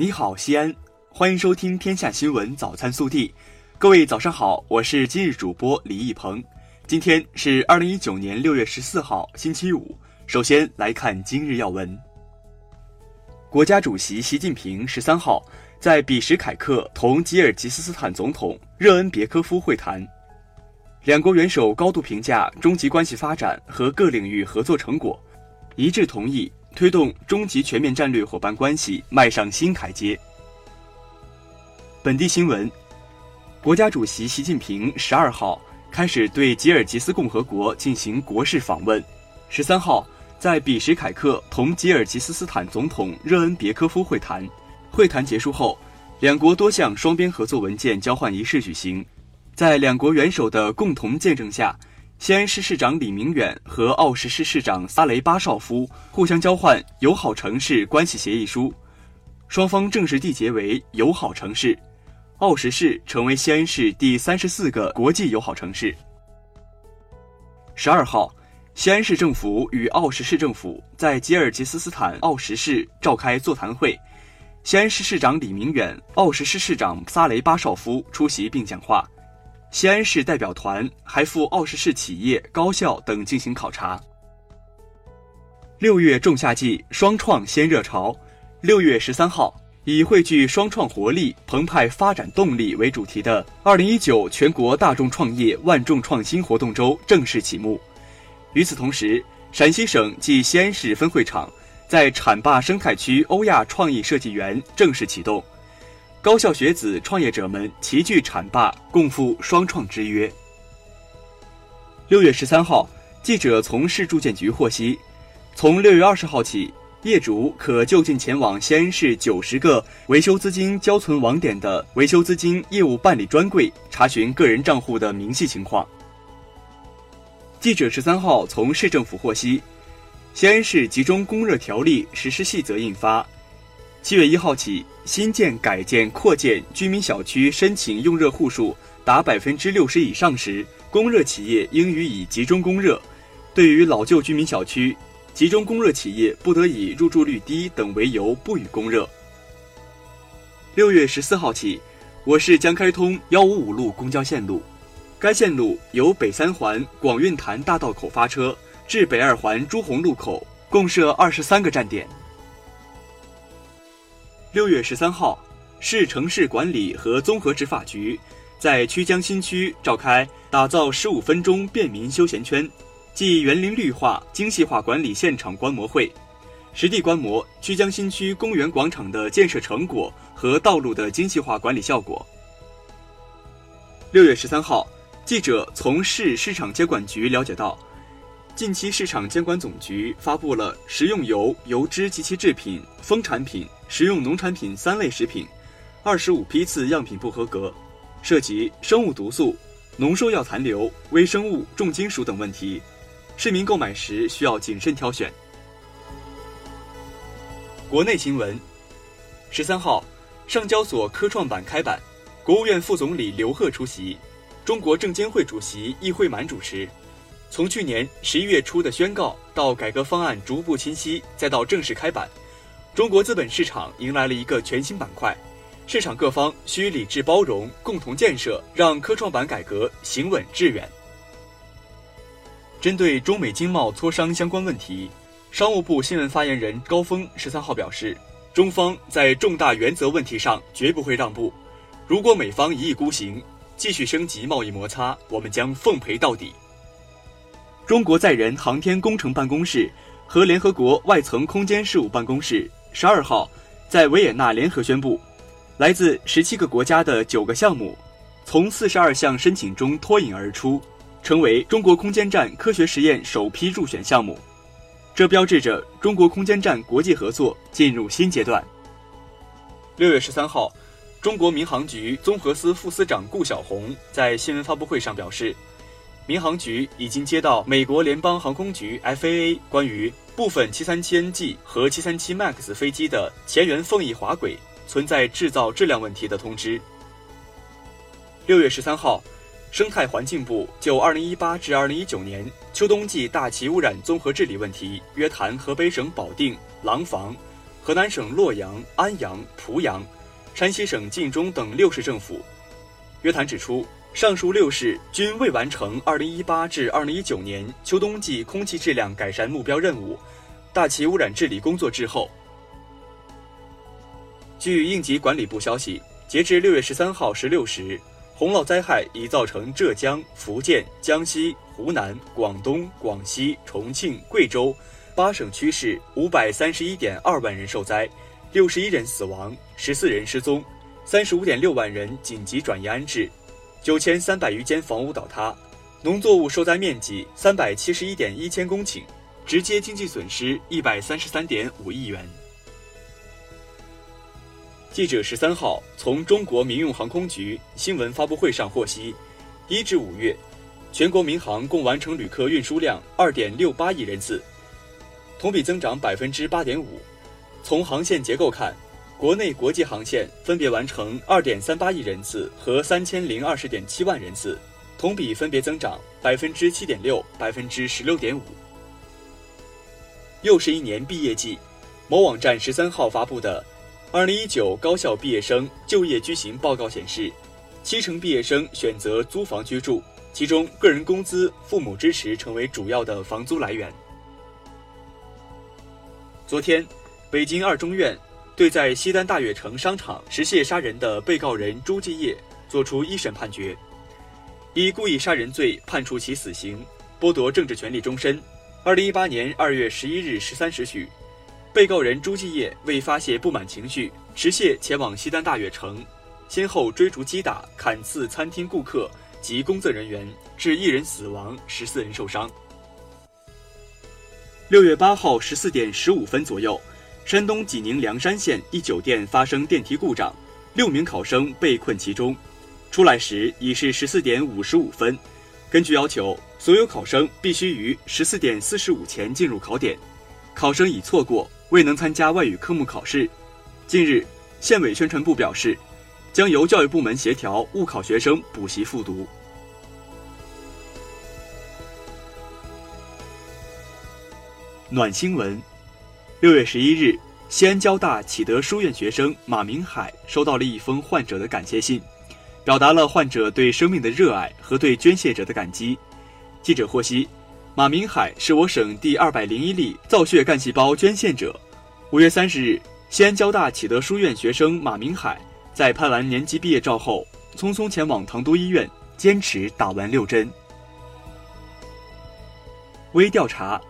你好，西安，欢迎收听《天下新闻早餐速递》。各位早上好，我是今日主播李一鹏。今天是二零一九年六月十四号，星期五。首先来看今日要闻。国家主席习近平十三号在比什凯克同吉尔吉斯斯坦总统热恩别科夫会谈，两国元首高度评价中吉关系发展和各领域合作成果，一致同意推动中吉全面战略伙伴关系迈上新台阶。本地新闻。国家主席习近平十二号开始对吉尔吉斯共和国进行国事访问，十三号在比什凯克同吉尔吉斯斯坦总统热恩别科夫会谈。会谈结束后，两国多项双边合作文件交换仪式举行。在两国元首的共同见证下，西安市市长李明远和奥什市市长萨雷巴绍夫互相交换友好城市关系协议书，双方正式缔结为友好城市。奥什市成为西安市第三十四个国际友好城市。十二号，西安市政府与奥什市政府在吉尔吉斯斯坦奥什市召开座谈会，西安市市长李明远、奥什市市长萨雷巴绍夫出席并讲话。西安市代表团还赴奥什市企业、高校等进行考察。六月仲夏季双创先热潮，六月十三号。以汇聚双创活力、澎湃发展动力为主题的二零一九全国大众创业万众创新活动周正式启幕。与此同时，陕西省暨西安市分会场在浐灞生态区欧亚创意设计园正式启动，高校学子创业者们齐聚浐灞，共赴双创之约。六月十三号，记者从市住建局获悉，从六月二十号起。业主可就近前往西安市九十个维修资金交存网点的维修资金业务办理专柜查询个人账户的明细情况。记者十三号从市政府获悉，西安市集中供热条例实施细则印发，七月一号起，新建、改建、扩建居民小区申请用热户数达百分之六十以上时，供热企业应予以集中供热；对于老旧居民小区，集中供热企业不得以入住率低等为由不予供热。六月十四号起，我市将开通幺五五路公交线路，该线路由北三环广运潭大道口发车至北二环朱洪路口，共设二十三个站点。六月十三号，市城市管理和综合执法局在曲江新区召开打造十五分钟便民休闲圈。即园林绿化精细化管理现场观摩会，实地观摩曲江新区公园广场的建设成果和道路的精细化管理效果。六月十三号，记者从市市场监管局了解到，近期市场监管总局发布了食用油、油脂及其制品、蜂产品、食用农产品三类食品，二十五批次样品不合格，涉及生物毒素、农兽药残留、微生物、重金属等问题。市民购买时需要谨慎挑选。国内新闻：十三号，上交所科创板开板，国务院副总理刘鹤出席，中国证监会主席易会满主持。从去年十一月初的宣告到改革方案逐步清晰，再到正式开板，中国资本市场迎来了一个全新板块。市场各方需理智包容，共同建设，让科创板改革行稳致远。针对中美经贸磋商相关问题，商务部新闻发言人高峰十三号表示，中方在重大原则问题上绝不会让步。如果美方一意孤行，继续升级贸易摩擦，我们将奉陪到底。中国载人航天工程办公室和联合国外层空间事务办公室十二号在维也纳联合宣布，来自十七个国家的九个项目，从四十二项申请中脱颖而出。成为中国空间站科学实验首批入选项目，这标志着中国空间站国际合作进入新阶段。六月十三号，中国民航局综合司副司长顾晓红在新闻发布会上表示，民航局已经接到美国联邦航空局 FAA 关于部分七三七 NG 和七三七 MAX 飞机的前缘凤翼滑轨存在制造质量问题的通知。六月十三号。生态环境部就二零一八至二零一九年秋冬季大气污染综合治理问题约谈河北省保定、廊坊、河南省洛阳、安阳、濮阳，山西省晋中等六市政府。约谈指出，上述六市均未完成2018至2019年秋冬季空气质量改善目标任务，大气污染治理工作滞后。据应急管理部消息，截至6月13号16时，洪涝灾害已造成浙江、福建、江西、湖南、广东、广西、重庆、贵州八省区市五百三十一点二万人受灾，六十一人死亡，十四人失踪。三十五点六万人紧急转移安置，九千三百余间房屋倒塌，农作物受灾面积三百七十一点一千公顷，直接经济损失一百三十三点五亿元。记者十三号从中国民用航空局新闻发布会上获悉，一至五月，全国民航共完成旅客运输量二点六八亿人次，同比增长百分之八点五。从航线结构看，国内国际航线分别完成二点三八亿人次和三千零二十点七万人次，同比分别增长百分之七点六、百分之十六点五。又是一年毕业季，某网站十三号发布的《二零一九高校毕业生就业居行报告》显示，七成毕业生选择租房居住，其中个人工资、父母支持成为主要的房租来源。昨天，北京二中院。对在西单大悦城商场持械杀人的被告人朱继业作出一审判决，以故意杀人罪判处其死刑，剥夺政治权利终身。二零一八年二月十一日十三时许，被告人朱继业为发泄不满情绪，持械前往西单大悦城，先后追逐击打、砍刺餐厅顾客及工作人员，致一人死亡，十四人受伤。六月八号十四点十五分左右。山东济宁梁山县一酒店发生电梯故障，六名考生被困其中。出来时已是十四点五十五分。根据要求，所有考生必须于十四点四十五前进入考点。考生已错过，未能参加外语科目考试。近日，县委宣传部表示，将由教育部门协调误考学生补习复读。暖新闻。六月十一日，西安交大启德书院学生马明海收到了一封患者的感谢信，表达了患者对生命的热爱和对捐献者的感激。记者获悉，马明海是我省第二百零一例造血干细胞捐献者。五月三十日，西安交大启德书院学生马明海在拍完年级毕业照后，匆匆前往唐都医院，坚持打完六针。微调查，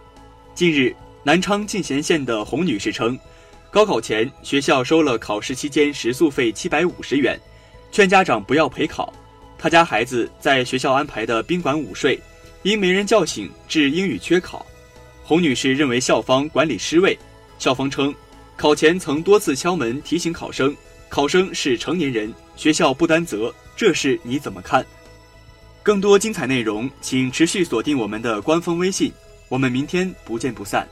近日。南昌进贤县的洪女士称，高考前学校收了考试期间食宿费七百五十元，劝家长不要陪考。她家孩子在学校安排的宾馆午睡，因没人叫醒，致英语缺考。洪女士认为校方管理失位。校方称，考前曾多次敲门提醒考生，考生是成年人，学校不担责。这事你怎么看？更多精彩内容，请持续锁定我们的官方微信。我们明天不见不散。